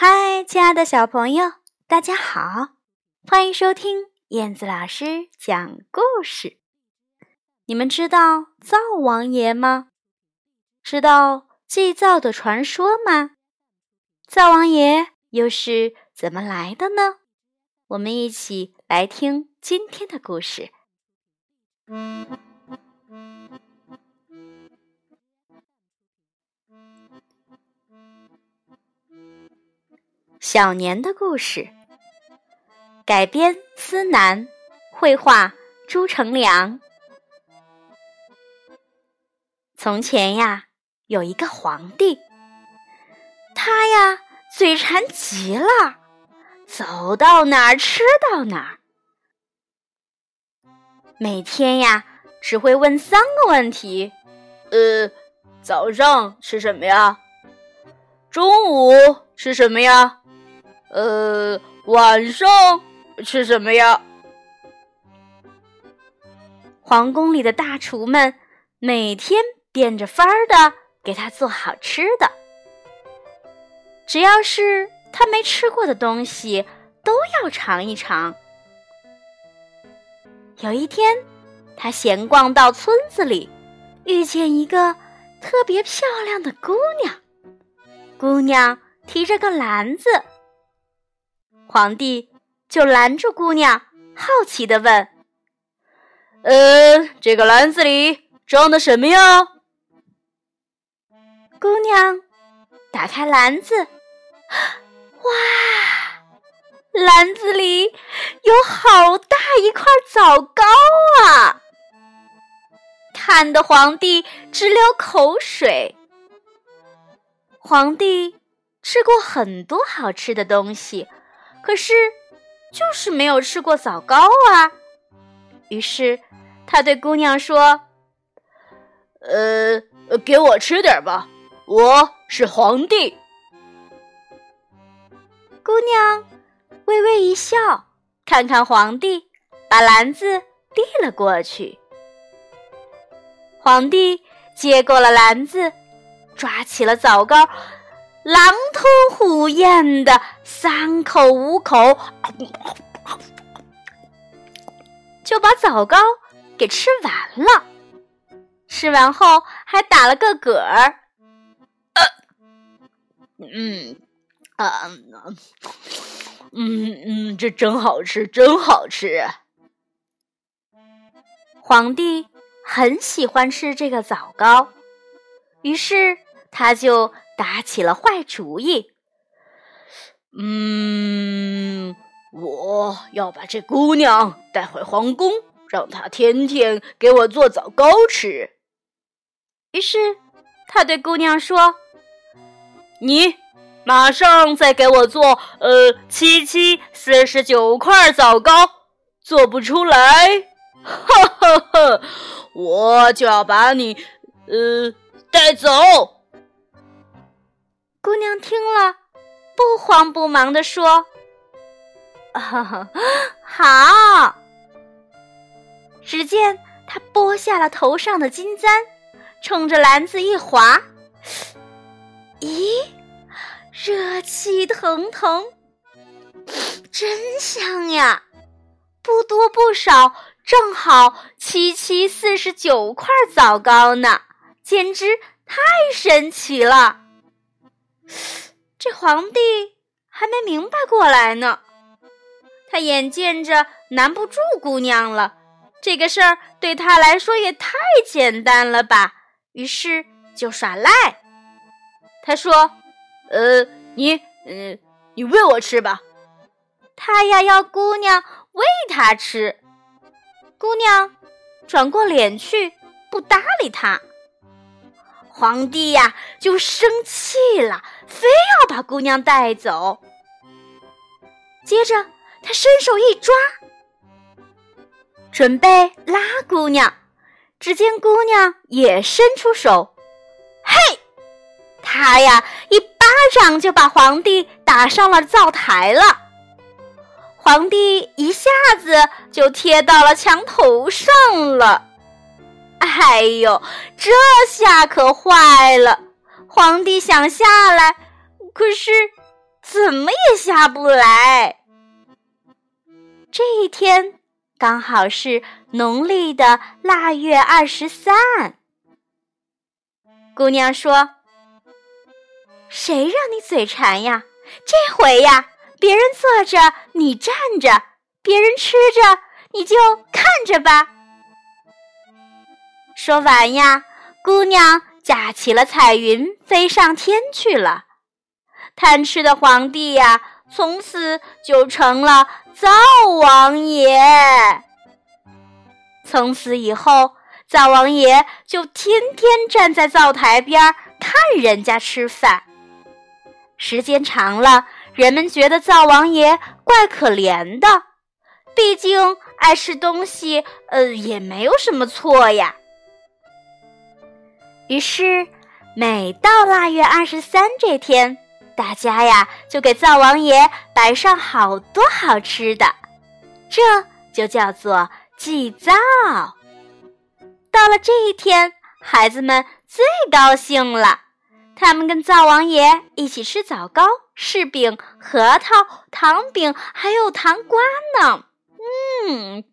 嗨，亲爱的小朋友，大家好，欢迎收听燕子老师讲故事。你们知道灶王爷吗？知道祭灶的传说吗？灶王爷又是怎么来的呢？我们一起来听今天的故事。小年的故事，改编思南，绘画朱成良。从前呀，有一个皇帝，他呀嘴馋极了，走到哪儿吃到哪儿，每天呀只会问三个问题：呃，早上吃什么呀？中午吃什么呀？呃，晚上吃什么呀？皇宫里的大厨们每天变着法儿的给他做好吃的，只要是他没吃过的东西，都要尝一尝。有一天，他闲逛到村子里，遇见一个特别漂亮的姑娘，姑娘提着个篮子。皇帝就拦住姑娘，好奇的问：“呃，这个篮子里装的什么呀？”姑娘打开篮子，哇，篮子里有好大一块枣糕啊！看得皇帝直流口水。皇帝吃过很多好吃的东西。可是，就是没有吃过枣糕啊。于是，他对姑娘说：“呃，给我吃点吧，我是皇帝。”姑娘微微一笑，看看皇帝，把篮子递了过去。皇帝接过了篮子，抓起了枣糕。狼吞虎咽的三口五口，就把枣糕给吃完了。吃完后还打了个嗝儿。嗯，啊，嗯嗯，这真好吃，真好吃。皇帝很喜欢吃这个枣糕，于是他就。打起了坏主意。嗯，我要把这姑娘带回皇宫，让她天天给我做枣糕吃。于是，他对姑娘说：“你马上再给我做呃七七四十九块枣糕，做不出来，哈哈哈，我就要把你呃带走。”姑娘听了，不慌不忙地说：“好。”只见她剥下了头上的金簪，冲着篮子一划，咦，热气腾腾，真香呀！不多不少，正好七七四十九块枣糕呢，简直太神奇了！这皇帝还没明白过来呢，他眼见着难不住姑娘了，这个事儿对他来说也太简单了吧，于是就耍赖。他说：“呃，你，嗯，你喂我吃吧。”他呀要姑娘喂他吃，姑娘转过脸去不搭理他。皇帝呀，就生气了，非要把姑娘带走。接着，他伸手一抓，准备拉姑娘。只见姑娘也伸出手，嘿，他呀一巴掌就把皇帝打上了灶台了。皇帝一下子就贴到了墙头上了。哎呦，这下可坏了！皇帝想下来，可是怎么也下不来。这一天刚好是农历的腊月二十三。姑娘说：“谁让你嘴馋呀？这回呀，别人坐着你站着，别人吃着你就看着吧。”说完呀，姑娘架起了彩云，飞上天去了。贪吃的皇帝呀，从此就成了灶王爷。从此以后，灶王爷就天天站在灶台边看人家吃饭。时间长了，人们觉得灶王爷怪可怜的，毕竟爱吃东西，呃，也没有什么错呀。于是，每到腊月二十三这天，大家呀就给灶王爷摆上好多好吃的，这就叫做祭灶。到了这一天，孩子们最高兴了，他们跟灶王爷一起吃枣糕、柿饼、核桃、糖饼，还有糖瓜呢。嗯，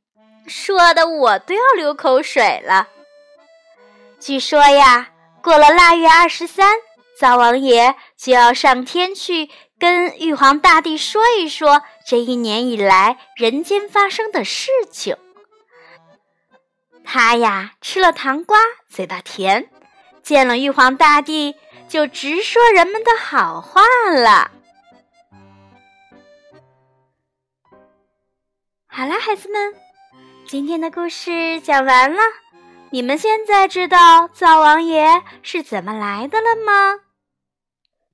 说的我都要流口水了。据说呀，过了腊月二十三，灶王爷就要上天去跟玉皇大帝说一说这一年以来人间发生的事情。他呀吃了糖瓜，嘴巴甜；见了玉皇大帝，就直说人们的好话了。好啦，孩子们，今天的故事讲完了。你们现在知道灶王爷是怎么来的了吗？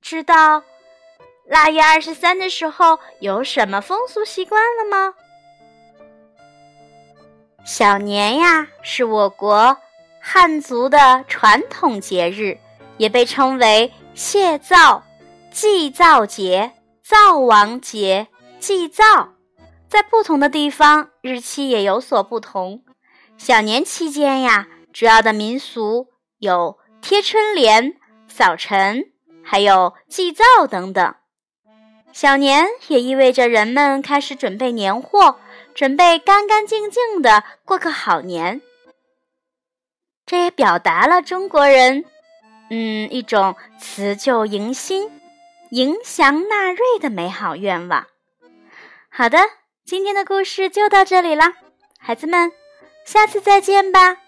知道腊月二十三的时候有什么风俗习惯了吗？小年呀，是我国汉族的传统节日，也被称为谢灶、祭灶节、灶王节、祭灶。在不同的地方，日期也有所不同。小年期间呀，主要的民俗有贴春联、扫尘，还有祭灶等等。小年也意味着人们开始准备年货，准备干干净净的过个好年。这也表达了中国人，嗯，一种辞旧迎新、迎祥纳瑞的美好愿望。好的，今天的故事就到这里了，孩子们。下次再见吧。